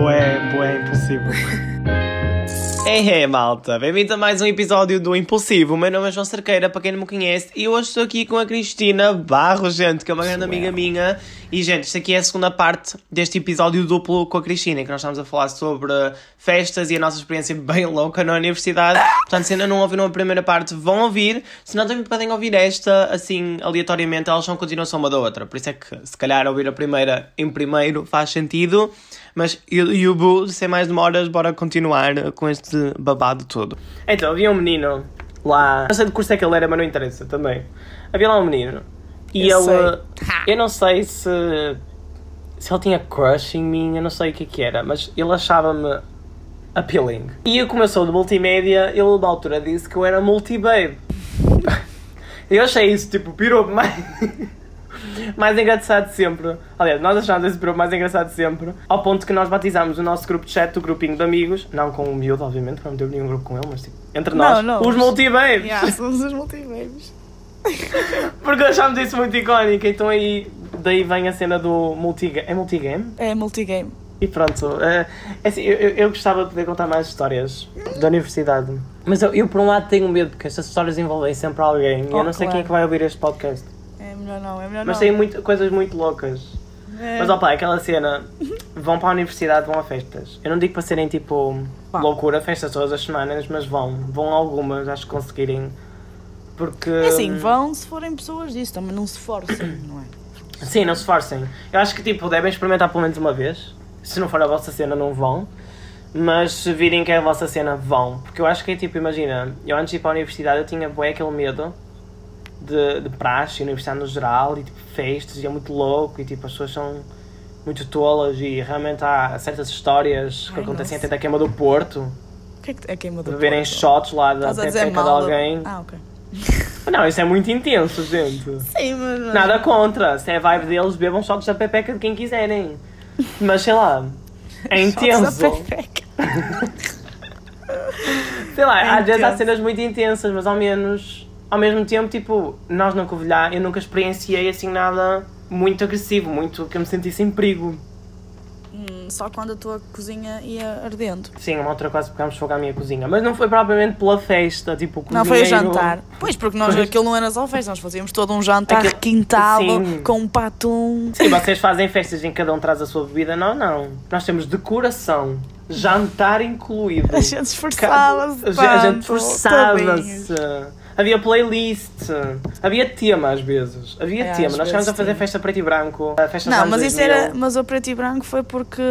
Bué, bué, impossível. É, é, malta, bem-vindo a mais um episódio do Impulsivo. O meu nome é João Cerqueira, para quem não me conhece, e hoje estou aqui com a Cristina Barro, gente, que é uma grande amiga minha. E, gente, isto aqui é a segunda parte deste episódio duplo com a Cristina, em que nós estamos a falar sobre festas e a nossa experiência bem louca na universidade. Portanto, se ainda não ouviram a primeira parte, vão ouvir. Se não, também podem ouvir esta, assim, aleatoriamente, elas são continuação uma da outra. Por isso é que, se calhar, ouvir a primeira em primeiro faz sentido. Mas e o Bu, sem mais demoras, bora continuar com este babado todo. Então, havia um menino lá. Não sei de curso é que ele era, mas não interessa também. Havia lá um menino. E Eu ele. sei. Eu não sei se. Se ele tinha crush em mim, eu não sei o que é que era, mas ele achava-me appealing. E eu, como eu sou de multimédia, ele, na altura, disse que eu era multibabe. eu achei isso, tipo, piropo mais. mais engraçado de sempre. Aliás, nós achámos esse piropo mais engraçado de sempre. Ao ponto que nós batizámos o nosso grupo de chat, o grupinho de amigos. Não com o miúdo, obviamente, para não ter nenhum grupo com ele, mas tipo, entre nós, Não, não. os multibabes. Yeah, somos os multiversos. Porque achámos isso muito icónico. Então aí, daí vem a cena do multigame. É multigame? É multigame. E pronto, é assim, eu, eu, gostava de poder contar mais histórias da universidade. Mas eu, eu, por um lado, tenho medo, porque estas histórias envolvem sempre alguém. e eu Oh, não sei claro. quem é que vai ouvir este podcast. É melhor não, é melhor Mas não. tem muito, coisas muito loucas. É. Mas opa, aquela cena, vão para a universidade, vão a festas. Eu não digo para serem tipo Pá. loucura, festas todas as semanas, mas vão. Vão algumas, acho que conseguirem. Porque. É assim, vão se forem pessoas disso, também não se forcem, não é? Sim, não se forcem. Eu acho que tipo, devem experimentar pelo menos uma vez. Se não for a vossa cena, não vão. Mas se virem que é a vossa cena, vão. Porque eu acho que é tipo, imagina, eu antes de ir para a universidade eu tinha bué aquele medo de, de praxe, universidade no geral, e tipo festas, e é muito louco, e tipo as pessoas são muito tolas, e realmente há certas histórias que Ai, acontecem nossa. até da queima do Porto, O que é que é queima do Porto? shots lá da pepeca de alguém. Ah, ok. Não, isso é muito intenso, gente. Sim, mas... Nada contra, se é a vibe deles, bebam shots da pepeca de quem quiserem. Mas sei lá, é intenso. Sei lá, É às vezes há intenso. cenas muito intensas, mas ao menos, ao mesmo tempo, tipo, nós na Covilhã, eu nunca experienciei assim nada muito agressivo, muito que eu me sentisse em perigo. Só quando a tua cozinha ia ardendo. Sim, uma outra coisa pegámos fogo à minha cozinha, mas não foi propriamente pela festa, tipo, o Não, foi o cozinheiro- jantar. Pois, porque nós Pois. aquilo não era só festa, nós fazíamos todo um jantar Aquilo- requintado, Sim. com um patum. Sim, vocês fazem festas em que cada um traz a sua bebida, não, não. Nós temos decoração, jantar incluído. A gente esforçava-se A gente- esforçava-se. Havia playlist, havia tema às vezes. Havia É, tema. Nós chegámos a fazer festa preto e branco, a festa Não, mas isso 2000. era. Mas o preto e branco foi porque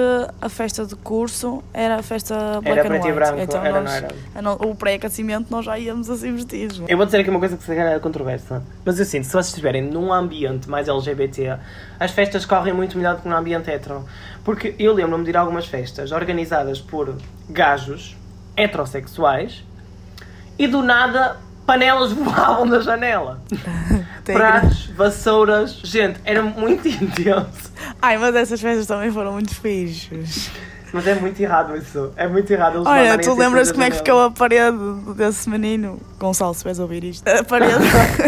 a festa de curso era a festa black Era preto e white. branco, então era, nós, não era? O pré-aquecimento nós já íamos assim vestidos. Eu vou dizer aqui uma coisa que se calhar é controversa. Mas eu sinto, se vocês estiverem num ambiente mais LGBT, as festas correm muito melhor do que num ambiente hetero. Porque eu lembro-me de ir a algumas festas organizadas por gajos heterossexuais e do nada panelas voavam da janela. Pratos, vassouras, gente, era muito intenso. Ai, mas essas festas também foram muito fixes. Mas é muito errado isso. É muito errado Olha, tu assim lembras como é que ficou a parede desse menino? Gonçalo, se vais ouvir isto. A parede,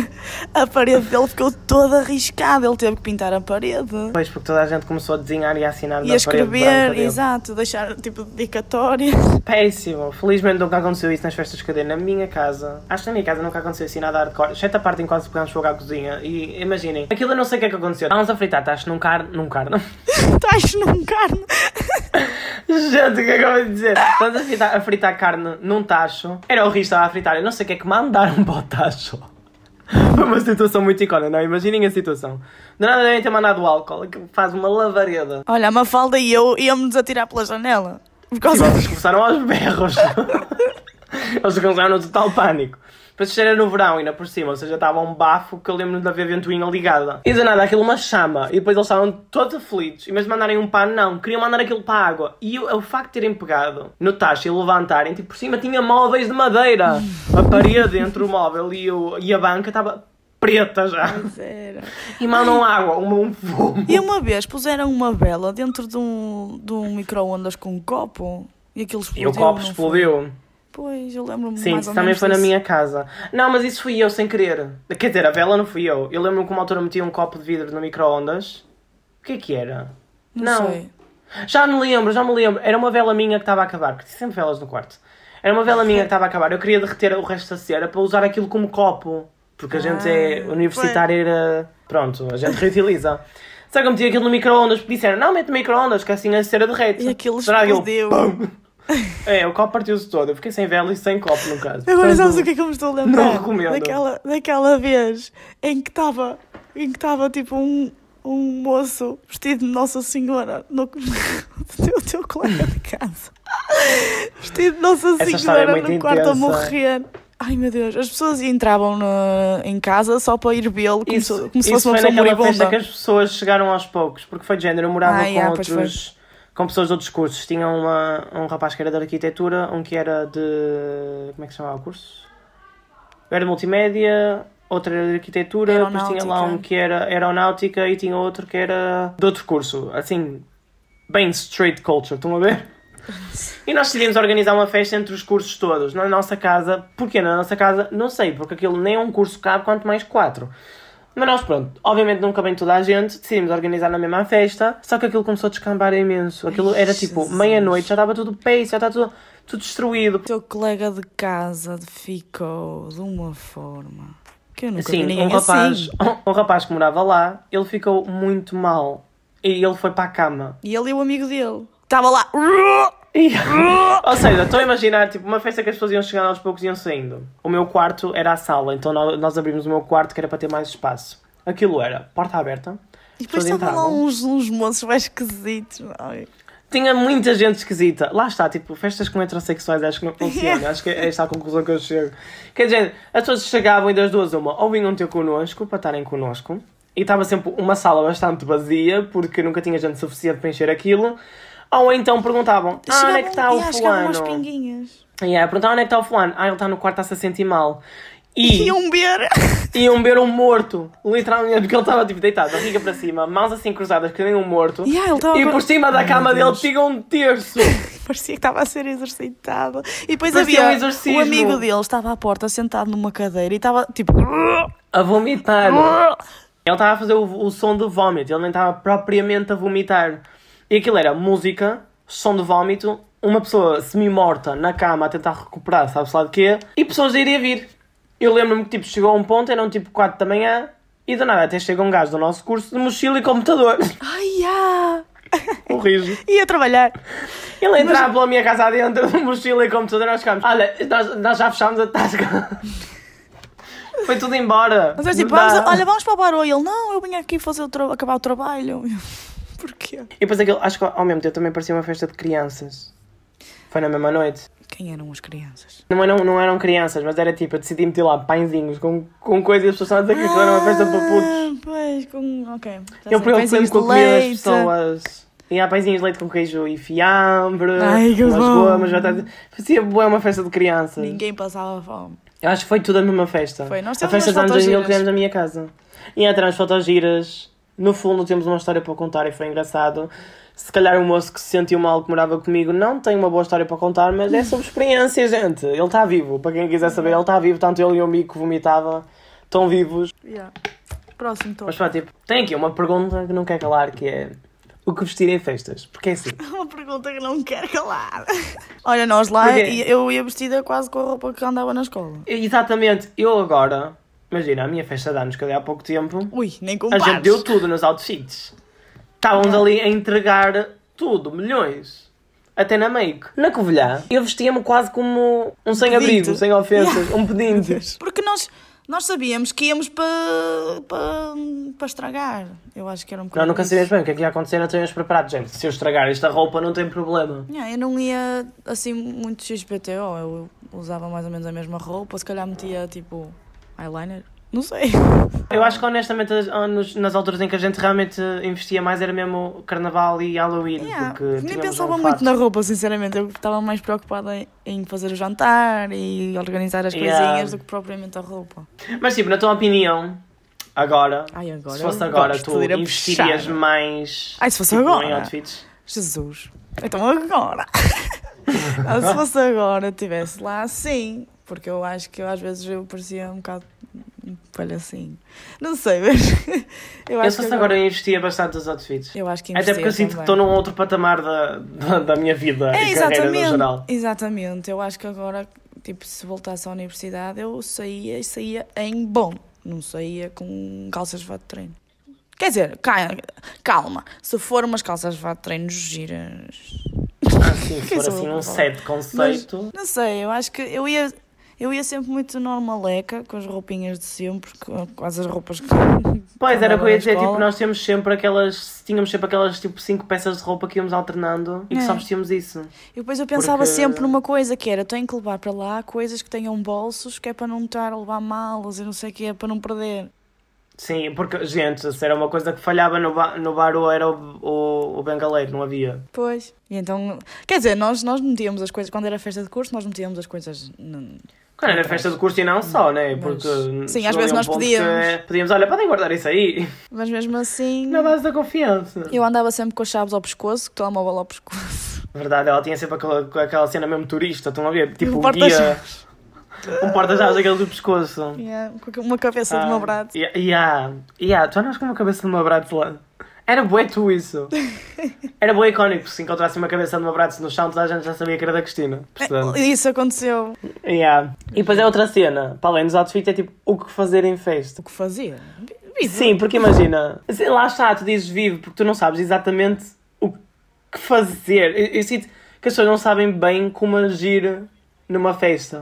a parede dele ficou toda arriscada, ele teve que pintar a parede. Pois, porque toda a gente começou a desenhar e a assinar E a escrever, exato, deixar tipo dedicatória. Péssimo. Felizmente nunca aconteceu isso nas festas de cadeia na minha casa. Acho que na minha casa nunca aconteceu assim nada hardcore. Exceto a parte em que quase pegámos fogo à cozinha. E imaginem, aquilo eu não sei o que é que aconteceu. Estávamos a fritar tacho num carne. num carne. Estás num carne. Gente, o que é que eu vou dizer? Estamos a fritar, a fritar carne num tacho. Era o que estava a fritar. Eu não sei o que é que mandaram para o tacho. Foi uma situação muito icónica, não? Imaginem a situação. De nada devem ter mandado álcool, que faz uma lavareda. Olha, a Mafalda e eu íamos atirar pela janela. Por causa vocês começaram aos berros. Eles começaram no total pânico. Isto era no verão, ainda por cima, ou seja, estava um bafo que eu lembro de haver ventoinha ligada. E de nada, aquilo uma chama. E depois eles estavam todos aflitos. Vez de mandarem um pano, não. Queriam mandar aquilo para a água. E o, o facto de terem pegado no tacho e levantarem, tipo, por cima tinha móveis de madeira. A parede entre o móvel e, o, e a banca estava preta já. Pois era. E mandam água, um, um fumo. E uma vez puseram uma vela dentro de um, de um micro-ondas com um copo e aquilo E explodiu. o copo foi? Pois, eu lembro-me Sim, mais isso também foi na disso. minha casa. Não, mas isso fui eu sem querer. Quer dizer, a vela não fui eu. Eu lembro-me que uma altura meti um copo de vidro no micro-ondas. O que é que era? Não, Não. sei. Já me lembro, já me lembro. Era uma vela minha que estava a acabar, porque tinha sempre velas no quarto. Era uma vela minha que estava a acabar. Eu queria derreter o resto da cera para usar aquilo como copo. Porque a gente é Ah, universitária era. Pronto, a gente reutiliza. Só que eu meti aquilo no micro-ondas, porque disseram, não, mete no micro-ondas, que assim a cera derrete. E aquilo eu- explodiu. Pum! É, o copo partiu-se todo. Eu fiquei sem vela e sem copo, no caso. Agora Portanto, sabes o que é que eu me estou a lembrar? Não recomendo. Daquela, daquela vez em que estava em que estava tipo um, um moço vestido de Nossa Senhora no o teu colega de casa. Vestido de Nossa é Senhora muito no quarto a morrer. Ai meu Deus, as pessoas entravam na- em casa só para ir vê-lo como, Isso, se, como se isso fosse uma foi pessoa naquela festa moribunda. que as pessoas chegaram aos poucos, porque foi de género, eu morava Ah, com yeah, outros, com pessoas de outros cursos. Tinha uma, um rapaz que era de arquitetura, um que era de, como é que se chamava o curso? Era de multimédia, outro era de arquitetura, depois tinha lá um que era aeronáutica e tinha outro que era de outro curso, assim, bem straight culture, estão a ver? E nós decidimos organizar uma festa entre os cursos todos, na nossa casa. Porquê na nossa casa? Não sei, porque aquilo nem é um curso cabe, quanto mais quatro. Mas nós, pronto, obviamente nunca vem toda a gente, decidimos organizar na mesma festa, só que aquilo começou a descambar imenso. Aquilo era tipo meia-noite, já estava tudo pace, já estava tudo, tudo destruído. O teu colega de casa ficou de uma forma que eu nunca vi Sim, ninguém um rapaz, assim. um rapaz que morava lá, ele ficou muito mal. E ele foi para a cama. E ele e o amigo dele. Estava lá. E- Ou seja, estou a imaginar tipo, uma festa que as pessoas iam chegando aos poucos e iam saindo. O meu quarto era a sala, então nó- nós abrimos o meu quarto que era para ter mais espaço. Aquilo era porta aberta. E depois estavam lá uns, uns moços mais esquisitos. Ai. Tinha muita gente esquisita. Lá está, tipo, festas com heterossexuais acho que não funcionam. acho que é esta a conclusão que eu chego. Quer dizer, as pessoas chegavam e das duas uma, ou vinham ter connosco para estarem connosco, e estava sempre uma sala bastante vazia, porque nunca tinha gente suficiente para encher aquilo, ou então perguntavam, ah, onde é que está o yeah, chegavam umas fulano? pinguinhas. Yeah, perguntavam onde é que está o fulano. Ah, ele está no quarto, está-se a sentir mal. E Iam ver. iam ver um morto, literalmente, porque ele estava tipo deitado, barriga para cima, mãos assim cruzadas, que nem um morto. Yeah, E por cima da Ai, cama dele tinha um terço. Parecia que estava a ser exercitado. E depois Parecia um havia exorcismo. o amigo dele estava à porta sentado numa cadeira e estava tipo. A vomitar. Ele estava a fazer o, o som do vómito, ele nem estava propriamente a vomitar. E aquilo era música, som de vómito, uma pessoa semi-morta na cama a tentar recuperar, sabe-se lá de quê, e pessoas a irem a vir. Eu lembro-me que tipo, chegou a um ponto, eram tipo 4 da manhã, e do nada até chega um gajo do nosso curso de mochila e computador. Ai, ah. o riso. Ia trabalhar. Ele entrava pela minha casa adentro de mochila e computador, nós ficámos, olha, nós, nós já fechámos a tasca. Foi tudo embora. Mas é tipo, vamos, olha, vamos para o barulho. Ele, não, eu vim aqui fazer o acabar o trabalho. Porquê? E depois aquilo, acho que ao mesmo tempo também parecia uma festa de crianças. Foi na mesma noite. Quem eram as crianças? Não eram, não eram crianças, mas era tipo, eu decidi meter lá pãezinhos com, com coisas e as pessoas estavam a dizer que aquilo era uma festa para putos. Ah, Pois, com. Ok. Já Eu sei, preocupo pãezinhos com a comida das leite. pessoas. E há pãezinhos de leite com queijo e fiambre, Ai, que umas bom. gomas, batatas. Fazia boa uma festa de crianças. Ninguém passava fome. Eu acho que foi tudo a mesma festa. Foi, nós a festa de anos 2000 fotogiras. que tivemos na minha casa. E entre as fotogiras, no fundo temos uma história para contar e foi engraçado. Se calhar o moço que se sentiu mal que morava comigo não tem uma boa história para contar, mas é sobre experiência, gente. Ele está vivo. Para quem quiser saber, ele está vivo. Tanto ele e o amigo que vomitava estão vivos. Yeah. Próximo topo. Mas pá, tipo, tem aqui uma pergunta que não quer calar, que é... O que vestir em festas? Porque é assim. Uma pergunta que não quero calar. Olha, nós lá, eu ia vestida quase com a roupa que andava na escola. Exatamente. Eu agora... Imagina, a minha festa de anos que eu dei há pouco tempo... Ui, nem A compares. gente deu tudo nos outfits. Estávamos ali a entregar tudo, milhões. Até na make. Na Covilhã, eu vestia-me quase como um sem-abrigo, sem ofensas, um pedinte. Porque nós, nós sabíamos que íamos para para para estragar. Eu acho que era um Não, bocado. nunca sabias bem o que é que ia acontecer, não tínhamos preparado, gente. Se eu estragar esta roupa, não tem problema. Yeah, eu não ia assim muito XPTO, eu usava mais ou menos a mesma roupa, se calhar metia tipo eyeliner, não sei. Eu acho que honestamente ah, nas alturas em que a gente realmente investia mais era mesmo Carnaval e Halloween. Yeah, Porque nem pensava um muito na roupa, sinceramente. Eu estava mais preocupada em, fazer o jantar e organizar as Yeah. coisinhas do que propriamente a roupa. Mas tipo, na tua opinião, agora, Ai, agora. se fosse agora, tu investirias puxar. mais Ai, se fosse tipo, agora. em outfits? Jesus. Então agora. Se fosse agora, estivesse lá, sim. Porque eu acho que eu, às vezes eu parecia um bocado palhacinho. Não sei, mas eu Eu acho se que agora eu investia bastante nos outfits. eu acho que Até porque eu sinto que estou num outro patamar da, da, da minha vida É, e carreira no exatamente. geral. Exatamente. Eu acho que agora, tipo, se voltasse à universidade, eu saía e saía em bom. Não saía com calças de fato de treino. Quer dizer, ca- calma. Se for umas calças de fato de treino giras. Ah, sim, se for assim eu um set conceito. Não sei, eu acho que eu ia. Eu ia sempre muito normaleca, com as roupinhas de sempre, com quase as roupas que. Pois, que era o que eu ia dizer, tipo, nós temos sempre aquelas, tínhamos sempre aquelas, tipo, cinco peças de roupa que íamos alternando e que É. só vestíamos isso. E depois eu pensava Porque- sempre numa coisa que era, tenho que levar para lá coisas que tenham bolsos, que é para não estar a levar malas e não sei o que, é para não perder. Sim, porque, gente, se era uma coisa que falhava no, ba no bar ou era o, o, o bengaleiro, não havia. Pois. E então, quer dizer, nós, nós metíamos as coisas, quando era festa de curso, nós metíamos as coisas. Quando era festa de curso e não só, né? Mas- Porque Sim, chegou às vezes um nós ponto pedíamos. que Pedíamos, olha, podem guardar isso aí. Mas mesmo assim, Na base da confiança. eu andava sempre com as chaves ao pescoço, com o telemóvel ao pescoço. Verdade, ela tinha sempre aquela, aquela cena mesmo turista, estão a ver? Tipo, Um guia, porta-chaves. um porta-chaves aquele do pescoço. Yeah, uma cabeça de Ah, meu braço. Yeah, yeah, yeah, tu andas com uma cabeça de uma braço lá. Era bué tu isso. Era bué icónico, se encontrasse uma cabeça de uma braço no chão, toda a gente já sabia que era da Cristina. Portanto, Isso aconteceu. yeah. E depois é outra cena, para além dos outfits, é tipo, o que fazer em festa. O que fazia? Vivo. Sim, porque imagina, lá está, tu dizes vivo, porque tu não sabes exatamente o que fazer. Eu, eu sinto que as pessoas não sabem bem como agir numa festa.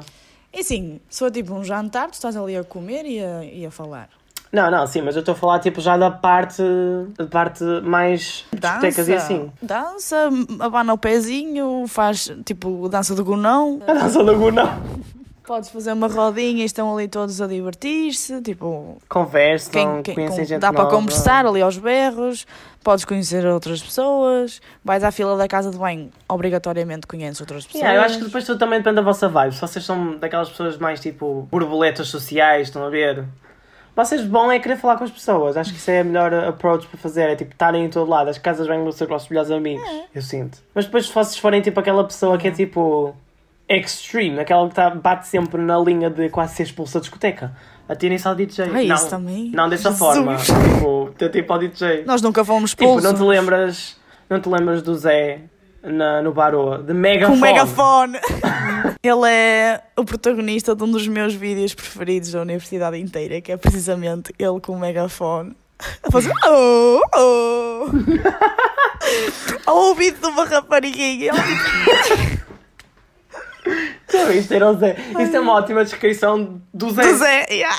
E sim, sou tipo um jantar, tu estás ali a comer e a, e a falar. Não, não, sim, mas eu estou a falar tipo já da parte, da parte mais discotecas e assim. Dança, abana o pezinho, faz tipo dança do gonão. A dança do Gunão. Podes fazer uma rodinha e estão ali todos a divertir-se. Tipo, Conversam, quem, quem, conhecem com- gente dá para conversar ali aos berros. Podes conhecer outras pessoas. Vais à fila da casa de banho, obrigatoriamente conheces outras pessoas. Yeah, eu acho que depois tudo também depende da vossa vibe. Se vocês são daquelas pessoas mais tipo borboletas sociais, estão a ver? Vocês bom é querer falar com as pessoas. Acho que isso é a melhor approach para fazer. É tipo estarem em todo lado. As casas vêm ser os vossos melhores amigos. É. Eu sinto. Mas depois se vocês forem tipo aquela pessoa que é tipo extreme, aquela que tá, bate sempre na linha de quase ser expulsa da discoteca. Atirem-se ao DJ. Ah, não, isso também? não dessa Jesus. forma. Tipo, ter tipo ao DJ. Nós nunca fomos Tipo, expulsos. não te lembras, não te lembras do Zé na, no Barô, de megafone. Com megafone. Ele é o protagonista de um dos meus vídeos preferidos da universidade inteira, que é precisamente ele com o megafone. A fazer oh, oh. ao ouvido de uma rapariguinha. Já viste, era o Zé. Isso é uma ótima descrição do Zé. do Zé, yeah.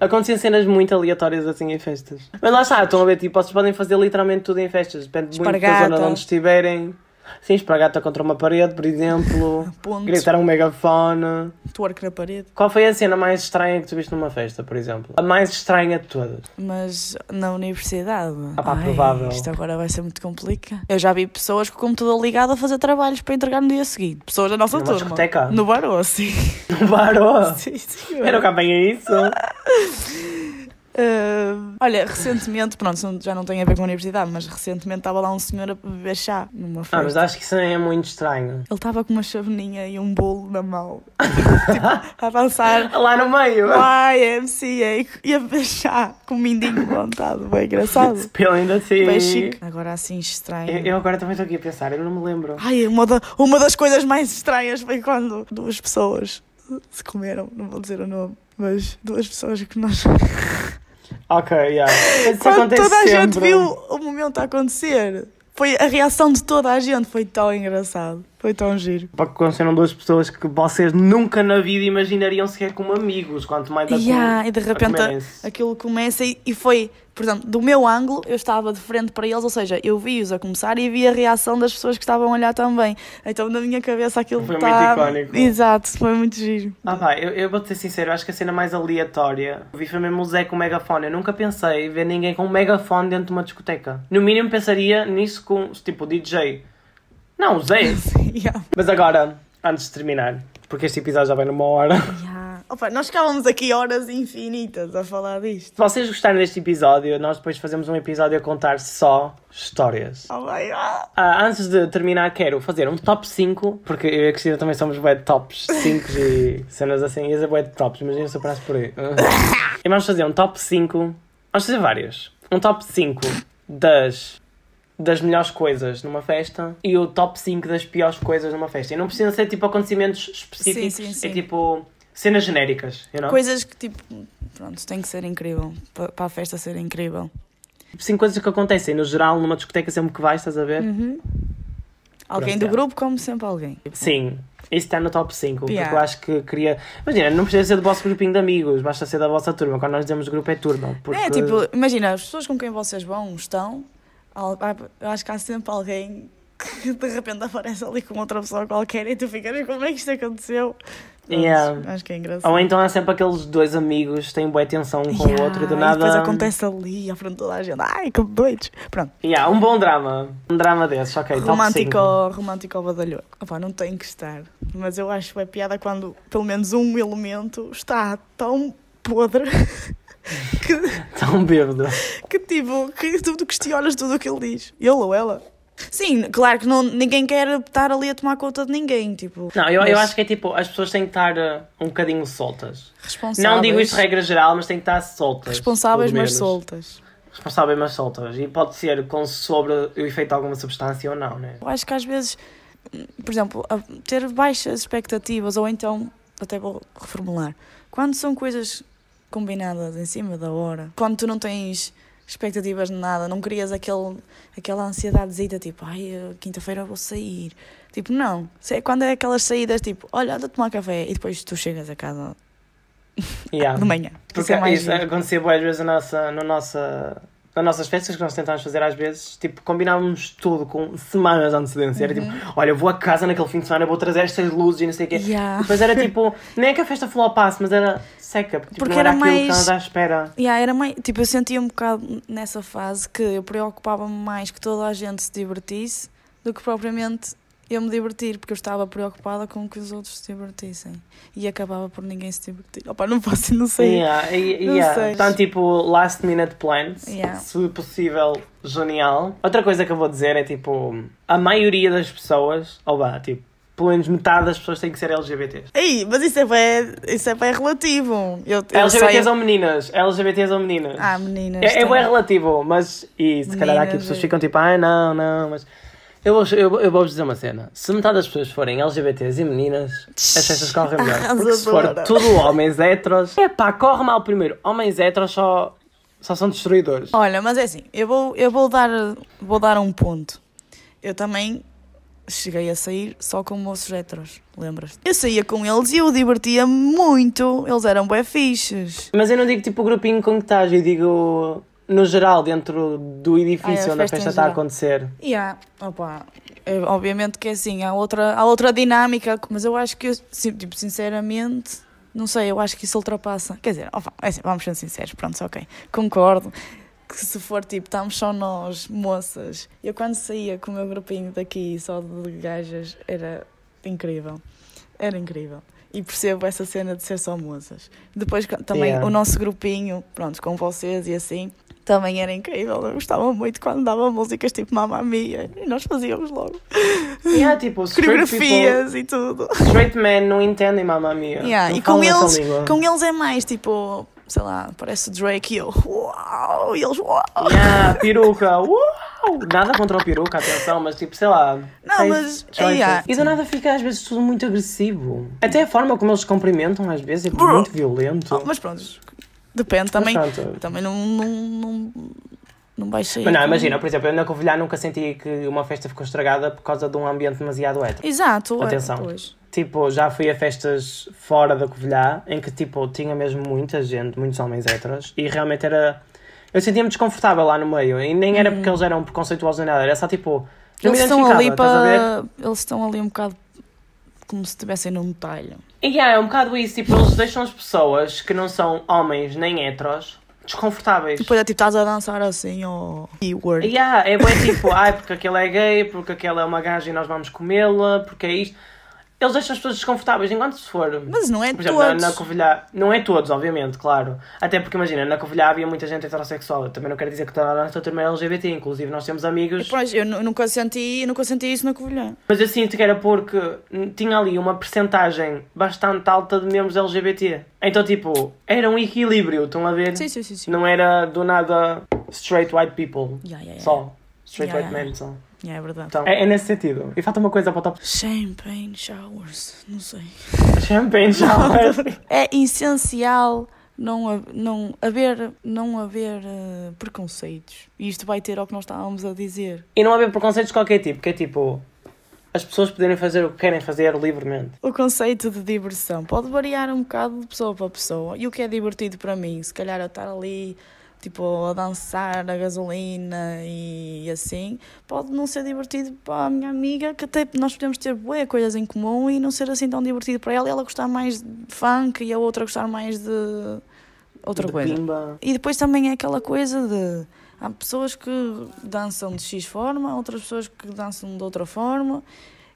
Aconteciam cenas muito aleatórias assim em festas. Mas lá está, estão a ver, tipo, vocês podem fazer literalmente tudo em festas. Depende muito da zona onde estiverem. Sim, espargata contra uma parede, por exemplo. Ponto. Gritar um megafone. Twerk na parede. Qual foi a cena mais estranha que tu viste numa festa, por exemplo? A mais estranha de todas. Mas na universidade. Ah pá, ai, provável. Isto agora vai ser muito complicado. Eu já vi pessoas com o computador ligado a fazer trabalhos para entregar no dia seguinte. Pessoas da nossa Numa turma. discoteca? No barô, sim. No Barô. sim, sim. Era o que apanha isso? Ah, olha, recentemente, pronto, já não tem a ver com a universidade, mas recentemente estava lá um senhor a beber chá numa festa. Ah, mas acho que isso é muito estranho. Ele estava com uma chaveninha e um bolo na mão, tipo, a dançar Lá no meio. YMCA e a beber chá com o mindinho montado, bem engraçado. Spilling the tea. Bem chique. Agora assim estranho. Eu, eu agora também estou aqui a pensar, eu não me lembro. Ai, uma, da- uma das coisas mais estranhas foi quando duas pessoas se comeram, não vou dizer o nome, mas duas pessoas que nós. Ok, yeah. Isso toda a gente sempre. viu o momento a acontecer. Foi a reação de toda a gente foi tão engraçado. Foi tão giro. Para que aconteceram duas pessoas que vocês nunca na vida imaginariam sequer como amigos, quanto mais a Yeah, e de a repente comerem-se. aquilo começa e, e foi, portanto, do meu ângulo, eu estava de frente para eles, ou seja, eu vi-os a começar e vi a reação das pessoas que estavam a olhar também. Então na minha cabeça aquilo Foi muito está. icónico. Exato, foi muito giro. Ah pá, eu, eu vou-te ser sincero, acho que a cena mais aleatória vi foi mesmo o Zé com o megafone. Eu nunca pensei em ver ninguém com um megafone dentro de uma discoteca. No mínimo pensaria nisso com, tipo, DJ. Não, Zé. Yeah. Mas agora, antes de terminar, porque este episódio já vai numa hora. Yeah. Opa, nós ficávamos aqui horas infinitas a falar disto. Se vocês gostarem deste episódio, nós depois fazemos um episódio a contar só histórias. Oh my God. Ah, antes de terminar, quero fazer um top 5, porque eu e a Cristina também somos de tops 5 e cenas assim, e bué de tops, imagina se eu parasse por aí. e vamos fazer um top 5, vamos fazer vários. Um top 5 das, das melhores coisas numa festa e o top 5 das piores coisas numa festa. E não precisa ser tipo acontecimentos específicos, Sim, sim, sim. é tipo cenas genéricas, you know? Coisas que, tipo, pronto, tem que ser incrível. pa- Para a festa ser incrível. Cinco coisas que acontecem no geral numa discoteca sempre que vais, estás a ver? Uhum. Alguém do é. grupo, como sempre alguém. Sim, isso está no top 5, porque Yeah. eu acho que queria. Imagina, não precisa ser do vosso grupinho de amigos, basta ser da vossa turma. Quando nós dizemos grupo é turma. Porque... É, tipo, imagina, as pessoas com quem vocês vão, estão, eu acho que há sempre alguém que de repente aparece ali com outra pessoa qualquer e tu ficas, como é que isto aconteceu? Yeah. Acho que é engraçado. Ou então há sempre aqueles dois amigos que têm boa atenção um com Yeah, o outro e do e nada. depois acontece ali, à frente de toda a gente. Ai, que doidos. Pronto. Yeah, um bom drama. Um drama desses, ok. romântico, romântico badalhoco. Opá, não tem que estar. Mas eu acho é piada quando pelo menos um elemento está tão podre que, 5. Tão bêbado. que tipo, que tu questionas tudo o que ele diz. Ele ou ela. Sim, claro que não, ninguém quer estar ali a tomar conta de ninguém, tipo. Não, eu, eu mas acho que é tipo, as pessoas têm que estar uh, um bocadinho soltas. responsáveis, Não digo isto de regra geral, mas têm que estar soltas. responsáveis, mas soltas. Responsáveis, mas soltas. E pode ser com sobre o efeito de alguma substância ou não, né? Eu acho que às vezes, por exemplo, a- ter baixas expectativas, ou então, até vou reformular, quando são coisas combinadas em cima da hora, quando tu não tens expectativas de nada, não crias aquele, aquela ansiedadezita, tipo, ai, quinta-feira vou sair. Tipo, não. É- Quando é aquelas saídas, tipo, olha, anda tomar café, e depois tu chegas a casa Yeah. de manhã. Porque isso é isso acontecia boas vezes na nossa, no nossa, nas nossas festas que nós tentámos fazer às vezes, tipo, combinávamos tudo com semanas de antecedência. Era tipo, olha, eu vou a casa naquele fim de semana, vou trazer estas luzes e não sei o quê. Yeah. Depois era tipo, nem é que a festa flopasse, mas era seca, porque, tipo, Porque não era, era aquilo que estávamos à espera. Yeah, era mais, tipo, eu sentia um bocado nessa fase que eu preocupava-me mais que toda a gente se divertisse do que propriamente eu me divertir, porque eu estava preocupada com que os outros se divertissem e acabava por ninguém se divertir. Opa, não posso, não sei. Yeah, Não yeah. sei. Então, tipo, last minute plans, Yeah. se possível, genial. Outra coisa que eu vou dizer é tipo, a maioria das pessoas, ou vá, tipo, pelo menos metade das pessoas têm que ser LGBTs. Ei, mas isso é bem, isso é bem relativo. Eu, eu LGBTs ou meninas? LGBTs ou meninas? Ah, meninas. é, é bem relativo, mas. E se calhar há aqui Meninas, pessoas é. ficam tipo, ai não, não, mas. Eu eu, eu vou-vos dizer uma cena. Se metade das pessoas forem LGBTs e meninas, as festas correm melhor. Porque se for tudo homens heteros, é pá, corre mal primeiro. Homens heteros só, só são destruidores. Olha, mas é assim, eu vou, eu vou dar, vou dar um ponto. Eu também cheguei a sair só com moços héteros, lembras? Eu saía com eles e eu divertia muito. Eles eram bem fixes. Mas eu não digo tipo o grupinho com que estás, eu digo no geral, dentro do Ah, edifício é, onde a festa está a acontecer. E há, opa, é, obviamente que é assim, há outra, há outra dinâmica, mas eu acho que, eu, tipo, sinceramente, não sei, eu acho que isso ultrapassa. Quer dizer, opa, é assim, vamos ser sinceros, pronto, ok, concordo. Que se for tipo, estamos só nós, moças. Eu quando saía com o meu grupinho daqui, só de gajas, era incrível. Era incrível. E percebo essa cena de ser só moças. Depois também Yeah. o nosso grupinho, pronto, com vocês e assim, também era incrível. Eu gostava muito quando dava músicas tipo Mamma Mia e nós fazíamos logo há tipo coreografias e tudo. straight men não entendem mamma mia. Yeah, E com eles, com eles é mais tipo, sei lá, parece Drake e eu, uau, e eles, uau. Yeah, peruca, uau! Nada contra o peruca, atenção, mas tipo, sei lá. Não, mas- yeah. E do nada fica às vezes tudo muito agressivo. Até a forma como eles se cumprimentam às vezes é Bro. muito violento. Oh, mas pronto, depende também. Também não, não, não, não vais sair. Mas não, imagina, por exemplo, eu na Covilhã nunca senti que uma festa ficou estragada por causa de um ambiente demasiado hétero. Exato, é, Atenção. pois. Tipo, já fui a festas fora da Covilhã em que, tipo, tinha mesmo muita gente, muitos homens héteros e realmente era... Eu sentia-me desconfortável lá no meio e nem era porque eles eram preconceituosos nem nada, era só tipo... Uhum. Eles estão ali para. Eles estão ali um bocado como se estivessem num talho. E yeah, é um bocado isso, tipo, eles deixam as pessoas que não são homens nem heteros desconfortáveis. Depois é tipo, estás a dançar assim, ou. E-word. Yeah, é bem tipo, ai, porque aquele é gay, porque aquela é uma gaja e nós vamos comê-la, porque é isto. Eles deixam as pessoas desconfortáveis, enquanto se for. Mas não é Por exemplo, na, todos. na Covilhã, não é todos, obviamente, claro. Até porque imagina, na Covilhã havia muita gente heterossexual. Eu também não quero dizer que toda a nossa turma é LGBT, inclusive nós temos amigos. Pois, eu nu- nunca senti, nunca senti isso na Covilhã. Mas eu sinto que era porque tinha ali uma percentagem bastante alta de membros LGBT. Então, tipo, era um equilíbrio, estão a ver? Sim, sim, sim. sim. Não era do nada straight white people. Yeah, yeah, yeah. Só. Straight white men só. É verdade. Então, é, é nesse sentido. E falta uma coisa para o top. Champagne showers, não sei. Champagne shower. É essencial não, não haver, não haver eh, preconceitos. E isto vai ter ao que nós estávamos a dizer. e não haver preconceitos de qualquer tipo, que é tipo. As pessoas poderem fazer o que querem fazer livremente. O conceito de diversão pode variar um bocado de pessoa para pessoa. E o que é divertido para mim, se calhar eu estar ali, tipo, a dançar a gasolina e assim, pode não ser divertido para a minha amiga, que até nós podemos ter bué coisas em comum e não ser assim tão divertido para ela e ela gostar mais de funk e a outra gostar mais de outra De coisa. Pimba. E depois também é aquela coisa de. Há pessoas que dançam de X forma, outras pessoas que dançam de outra forma.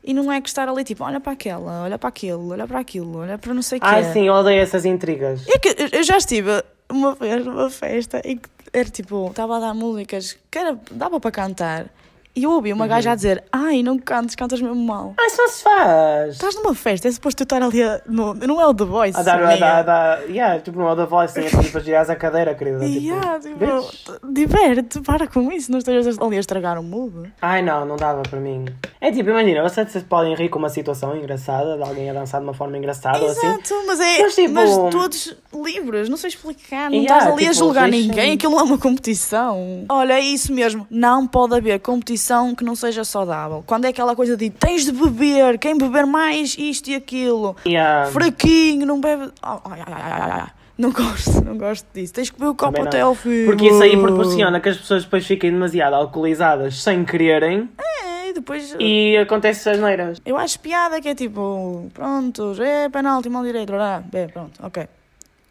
E não é que estar ali tipo, olha para aquela, olha para aquilo, olha para aquilo, olha para não sei o que. Ai sim, odeio essas intrigas. É que eu já estive uma vez numa festa em que era tipo, estava a dar músicas que era, dava para cantar. E eu ouvi uma Uhum. gaja a dizer, ai, não cantes, cantas mesmo mal. Ai, só se faz. Estás numa festa, é suposto tu estar ali a, no, não é o The Voice. A dar, a dar, é- a dar, yeah, tipo, no Other Voice, tinha que para girar a cadeira, querida. Tipo, Yeah, tipo, diverte, para com isso, não estejas ali a estragar o mood. Ai não, não dava para mim. É tipo, imagina, vocês podem rir com uma situação engraçada, de alguém a dançar de uma forma engraçada ou assim. Exato, mas é. Mas, Mas, tipo- todos livres, não sei explicar, não Yeah, estás ali a tipo, julgar deixem- ninguém, aquilo é uma competição. Olha, é isso mesmo, não pode haver competição que não seja saudável. Quando é aquela coisa de tens de beber, quem beber mais isto e aquilo, Yeah. fraquinho, não bebe. Ai, ai, ai, ai, ai. Não gosto, não gosto disso. Tens que beber o copo até ao fim. Porque isso aí proporciona que as pessoas depois fiquem demasiado alcoolizadas sem quererem É, e depois. e acontece as neiras. Eu acho piada que é tipo, pronto, é penalti, mal direito, ah, bem, pronto, ok.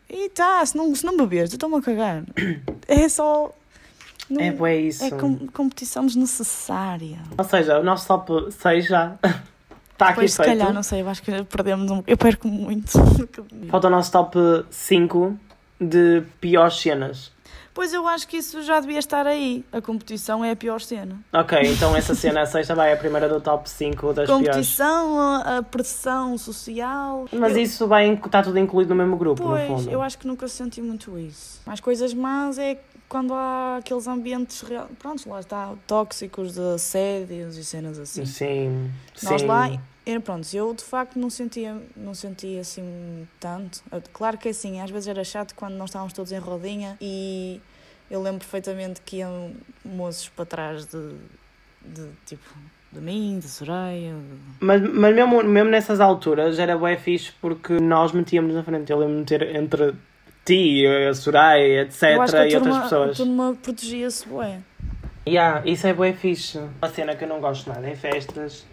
E tá, se não, se não beberes, eu estou-me a cagar. É só. Não- É bué isso. é com- competição desnecessária. Ou seja, o nosso top 6 já está aqui Depois, se feito. calhar, não sei, eu acho que perdemos um. Eu perco muito. Falta o nosso top 5 de piores cenas. Pois eu acho que isso já devia estar aí. A competição é a pior cena. Ok, então essa cena, a sexta, vai a primeira do top 5 das piores. competição, a, pressão social. Mas Eu- isso vai, está tudo incluído no mesmo grupo, no Pois, fundo. eu acho que nunca senti muito isso. Mais coisas más é quando há aqueles ambientes, real... pronto, lá está, tóxicos de assédios e cenas assim. Sim, Nós sim. lá, eu, pronto, eu de facto não sentia, não sentia assim tanto. Claro que assim, às vezes era chato quando nós estávamos todos em rodinha e eu lembro perfeitamente que iam moços para trás de, de tipo, de mim, de Soraya. de- Mas, mas mesmo, mesmo nessas alturas era bué fixe porque nós metíamos na frente. Eu lembro de meter entre ti, a Soraya, etc. eu acho que a e outras turma, a pessoas. turma protegia-se, bué. Yeah, isso é bué fixe. Uma cena que eu não gosto nada em festas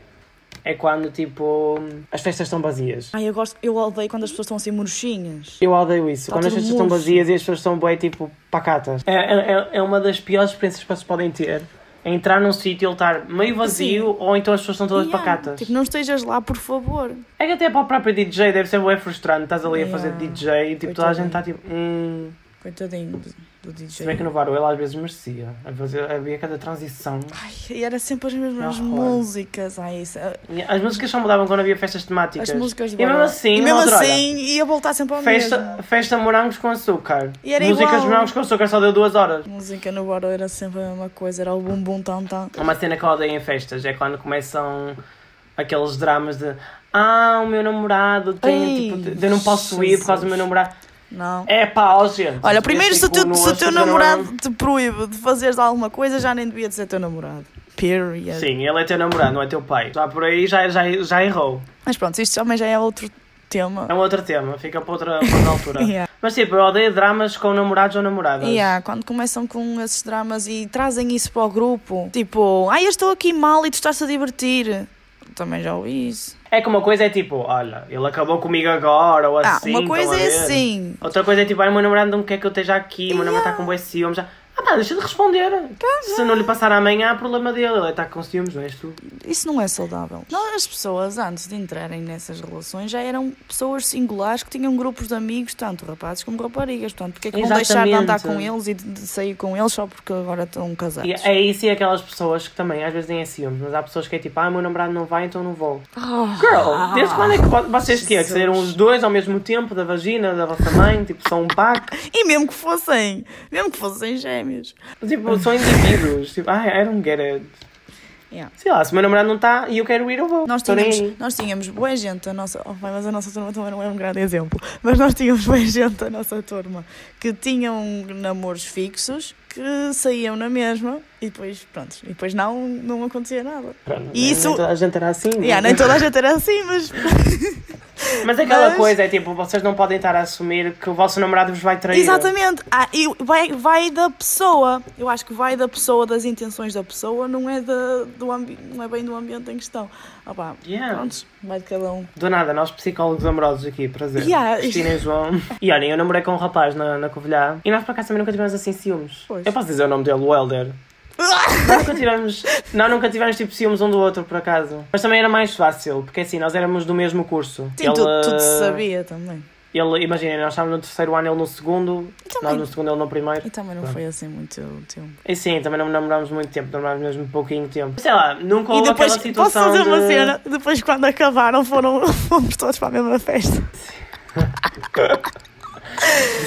é quando, tipo, as festas estão vazias. Ai, eu gosto, eu odeio quando as pessoas estão assim murchinhas. Eu odeio isso. Tá quando as festas estão murcho. vazias e as pessoas estão bué, tipo, pacatas. É, é, é uma das piores experiências que vocês podem ter. Entrar num sítio e ele estar meio vazio ou então as pessoas estão todas Yeah, pacatas. Tipo, não estejas lá, por favor. É que até para o próprio DJ deve ser bué frustrante. Estás ali a fazer Yeah. DJ e tipo, toda a gente está tipo. Hum. Coitadinho do, do DJ. Se bem que no Varo ele às vezes merecia. Havia cada transição. Ai, e era sempre as mesmas músicas. Ai, isso, E As músicas só mudavam quando havia festas temáticas. as músicas E mesmo assim, e mesmo assim ia voltar sempre ao mesmo. Festa, festa morangos com açúcar. E era Músicas igual. morangos com açúcar só deu duas horas. Música no Boro era sempre a mesma coisa, era o bum bum tam tam. Uma cena que eu odeio em festas é quando começam aqueles dramas de Ah, o meu namorado tem, Ei, tipo, eu não posso ir por causa do meu Jesus. namorado. Não. É gente. Olha, primeiro se o Este teu, cu se o teu namorado te proíbe de fazeres alguma coisa, já nem devia de ser teu namorado. Period. Sim, ele é teu namorado, não é teu pai. Já por aí já, já, já errou. Mas pronto, isto também já é outro tema. É um outro tema, fica para outra, para outra altura. Yeah. Mas tipo, eu odeio dramas com namorados ou namoradas. Yeah, quando começam com esses dramas e trazem isso para o grupo, tipo, ai, eu estou aqui mal e tu estás a divertir. Também já ouvi isso. É que uma coisa é tipo, olha, ele acabou comigo agora, ou Ah, assim. uma coisa estão a é assim. Outra coisa é tipo, ai, meu namorado não quer que eu esteja aqui, o meu namorado está Yeah. com boi ciúmes. já- Ah pá, deixa de responder. Se não lhe passar amanhã, há problema dele. Ele está com ciúmes, não és tu? Isso não é saudável. Não, as pessoas, antes de entrarem nessas relações, já eram pessoas singulares que tinham grupos de amigos, tanto rapazes como raparigas. Portanto, porque é que vão deixar de andar com eles e de de sair com eles só porque agora estão casados? E é isso e aquelas pessoas que também às vezes é ciúmes, mas há pessoas que é tipo, ah, meu namorado não vai, então não vou. Ah, Girl, desde quando é que pode- vocês que é? Saíram os dois ao mesmo tempo da vagina da vossa mãe? Tipo, são um pack? E mesmo que fossem, mesmo que fossem gêmeos. Tipo, são indivíduos. Tipo, ah, I don't get it. Yeah. Sei lá, se o meu namorado não está e eu quero ir, eu vou. Nós tínhamos, nós tínhamos boa gente, a nossa. Oh, mas a nossa turma também não é um grande exemplo. Mas nós tínhamos boa gente, a nossa turma, que tinham namoros fixos, que saíam na mesma e depois, pronto, e depois não, não acontecia nada. Pronto, E nem- isso- nem toda a gente era assim. Yeah, nem toda a gente era assim, mas. Mas aquela Mas- coisa é tipo, vocês não podem estar a assumir que o vosso namorado vos vai trair. Exatamente. Ah, e vai, vai da pessoa. Eu acho que vai da pessoa, das intenções da pessoa, não é, da, do ambi não é bem do ambiente em questão. Opá, Yeah. pronto, vai de cada um. Do nada, nós psicólogos amorosos aqui, prazer. Yeah. Cristina e João. E olhem, eu namorei com um rapaz na, na Covilhã e nós por acaso também nunca tivemos assim ciúmes. Pois. Eu posso dizer o nome dele, o Helder. Nós nunca tivemos, nós nunca tivemos tipo ciúmes um do outro, por acaso. Mas também era mais fácil, porque assim, nós éramos do mesmo curso. Sim, tudo, tudo se sabia também. Ele, imaginem, nós estávamos no terceiro ano, ele no segundo, E nós também, no segundo, ele no primeiro. e também não Pronto. foi assim muito tempo. E sim, também não namorámos muito tempo, namorámos mesmo pouquinho tempo. Sei lá, nunca E houve depois, aquela posso situação fazer uma de... cena? Depois, quando acabaram, foram, fomos todos para a mesma festa.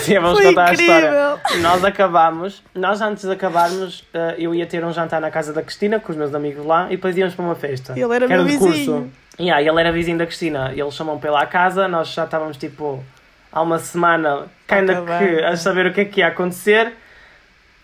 Sim, vamos Foi contar a história. incrível. Nós acabámos, nós antes de acabarmos, eh, eu ia ter um jantar na casa da Cristina com os meus amigos lá e depois íamos para uma festa. Ele era que meu de vizinho. Yeah, ele era vizinho da Cristina. Eles chamam pela à casa, nós já estávamos tipo há uma semana Acabar, que a saber o que é que ia acontecer.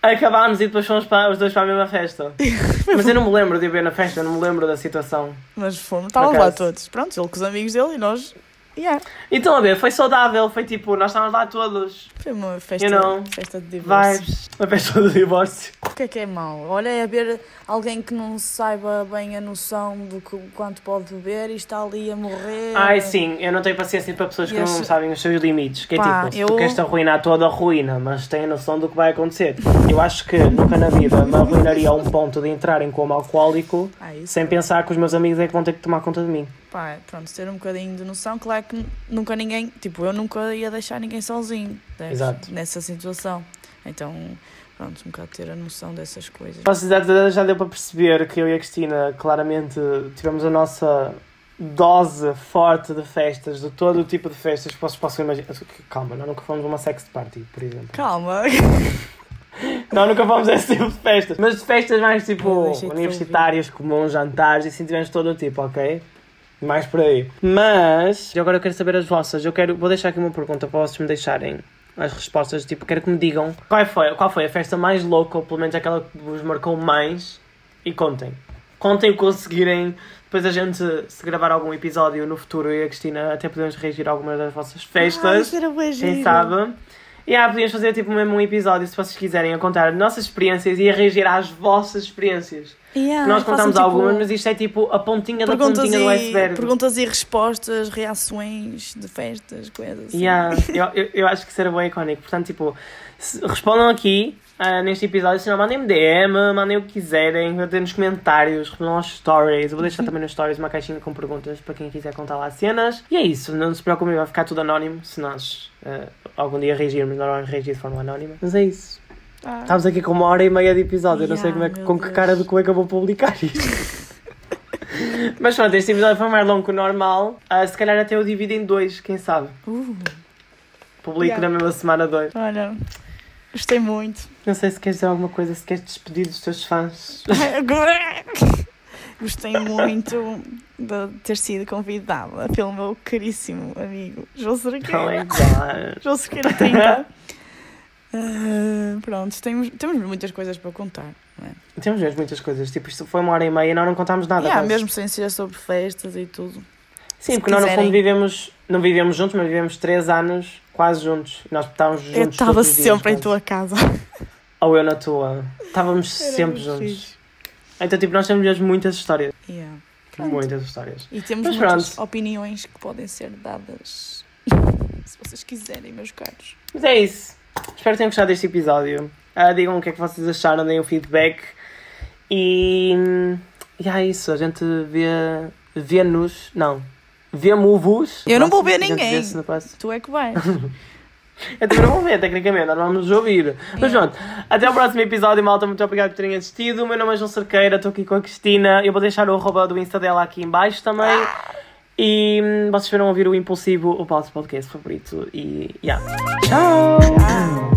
Acabámos e depois fomos para, os dois para a mesma festa. Mas eu não me lembro de ir ver na festa, eu não me lembro da situação. Mas fomos, estavam lá todos. Pronto, ele com os amigos dele e nós. Yeah. Então a ver, foi saudável, foi tipo, nós estávamos lá todos. Foi uma festa, You know, festa de divórcio. Vibes, uma festa de divórcio. O que é que é mau? Olha, é ver alguém que não saiba bem a noção do que, quanto pode beber e está ali a morrer. Ai sim, eu não tenho paciência para pessoas que não sabem os seus limites. Que é Pá, tipo, se eu- tu queres te arruinar toda a ruína, mas tem a noção do que vai acontecer. Eu acho que nunca na vida me arruinaria a um ponto de entrar em coma alcoólico Ah, sem pensar que os meus amigos é que vão ter que tomar conta de mim. Pá, pronto, ter um bocadinho de noção. Claro que nunca ninguém. Tipo, eu nunca ia deixar ninguém sozinho. percebes? Exato. Nessa situação. Então, pronto, um bocado ter a noção dessas coisas. Posso dizer, já deu para perceber que eu e a Cristina claramente tivemos a nossa dose forte de festas, de todo o tipo de festas que vocês possam imaginar. Calma, nós nunca fomos uma sex party, por exemplo. Calma. Nós nunca fomos a esse tipo de festas. Mas de festas mais tipo universitárias, comuns, jantares, e assim tivemos todo o tipo, ok? Mais por aí. Mas agora eu quero saber as vossas. Eu quero, vou deixar aqui uma pergunta para vocês me deixarem as respostas. Tipo, quero que me digam qual foi, qual foi a festa mais louca, ou pelo menos aquela que vos marcou mais. E contem. Contem o que conseguirem. Depois a gente, se gravar algum episódio no futuro, eu e a Cristina até podemos reagir a algumas das vossas Ah, festas. isso era bué Quem sabe? E ah, podíamos fazer tipo mesmo um episódio, se vocês quiserem, a contar nossas experiências e a reagir às vossas experiências. Yeah, Nós façam, contamos tipo, algumas, mas isto é tipo a pontinha da pontinha do e, iceberg. perguntas e respostas, reações de festas, coisas assim. Yeah, eu, eu, eu acho que era bem icónico. Portanto, tipo, se- respondam aqui ah, neste episódio, se não mandem-me DM, mandem o que quiserem, mandem nos comentários, respondam aos stories. Eu vou deixar também nos stories uma caixinha com perguntas para quem quiser contar lá cenas. E é isso, não se preocupem, vai ficar tudo anónimo se nós ah, algum dia reagirmos, nós vamos reagir de forma anónima. Mas é isso. Ah, Estamos aqui com uma hora e meia de episódio. Eu não sei como é que, com que Deus. cara de como é que eu vou publicar isto. Mas pronto, este episódio foi mais longo que o normal. Ah, se calhar até eu divido em dois, quem sabe. uh, Publico Yeah. na mesma semana dois. olha, gostei muito. Não sei se queres dizer alguma coisa, se queres despedir dos teus fãs. Agora, Gostei muito de ter sido convidada pelo meu caríssimo amigo João Oh Cerqueira. god. João Cerqueira 30. Ah, pronto, temos, temos muitas coisas para contar. Não é? Temos mesmo muitas coisas. Tipo, isto foi uma hora e meia e nós não contámos nada. Yeah, mesmo sem ser sobre festas e tudo. Sim, porque nós no quiserem. fundo vivemos, não vivemos juntos, mas vivemos três anos quase juntos. Nós estávamos juntos. Eu estava os dias, sempre em tua casa. Ou eu na tua. Estávamos sempre juntos. fixe. Então, tipo, nós temos mesmo muitas histórias. Yeah. Muitas histórias. E temos Mas muitas pronto. opiniões que podem ser dadas se vocês quiserem, meus caros. Mas é isso. Espero que tenham gostado deste episódio. Uh, digam o que é que vocês acharam, deem o feedback. E, e é isso, a gente vê, vê-nos, não, vemo-vos. Eu não vou ver ninguém. Tu é que vais. Eu também não vou ver, tecnicamente, nós vamos nos ouvir. Mas pronto, até o próximo episódio, malta. Muito obrigado por terem assistido. O meu nome é João Cerqueira, estou aqui com a Cristina. Eu vou deixar o arroba do Insta dela aqui em baixo também. E hum, vocês viram ouvir o Impulsivo, o vosso podcast favorito. E, yeah. Tchau! Tchau.